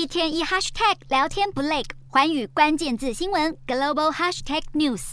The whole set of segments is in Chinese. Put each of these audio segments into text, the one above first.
一天一 hashtag 聊天不累，环宇关键字新闻 global hashtag news。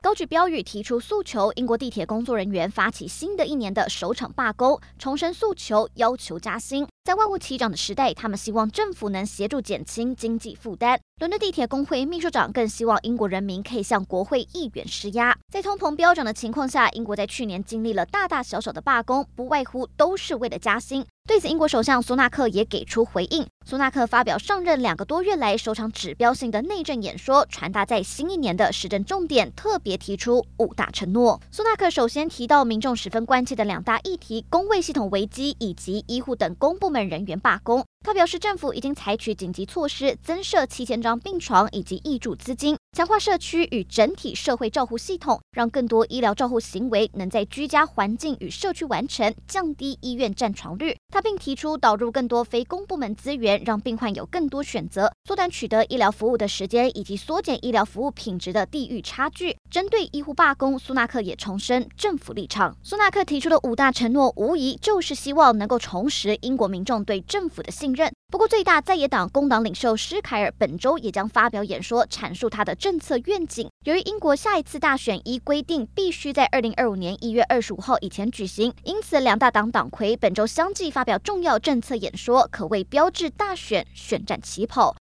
高举标语提出诉求，英国地铁工作人员发起新的一年的首场罢工，重申诉求，要求加薪。在万物齐涨的时代，他们希望政府能协助减轻经济负担。伦敦地铁工会秘书长更希望英国人民可以向国会议员施压。在通膨飙涨的情况下，英国在去年经历了大大小小的罢工，不外乎都是为了加薪。对此，英国首相苏纳克也给出回应。苏纳克发表上任两个多月来首场指标性的内政演说，传达在新一年的施政重点，特别提出五大承诺。苏纳克首先提到民众十分关切的两大议题：工卫系统危机以及医护等公部门人员罢工。他表示，政府已经采取紧急措施，增设七千张病床以及挹注资金，强化社区与整体社会照护系统，让更多医疗照护行为能在居家环境与社区完成，降低医院占床率。他并提出导入更多非公部门资源，让病患有更多选择，缩短取得医疗服务的时间，以及缩减医疗服务品质的地域差距。针对医护罢工，苏纳克也重申政府立场。苏纳克提出的五大承诺，无疑就是希望能够重拾英国民众对政府的信任。不过，最大在野党工党领袖施凯尔本周也将发表演说，阐述他的政策愿景。由于英国下一次大选依规定必须在二零二五年一月二十五号以前举行，因此两大党党魁本周相继发表重要政策演说，可谓标志大选选战起跑。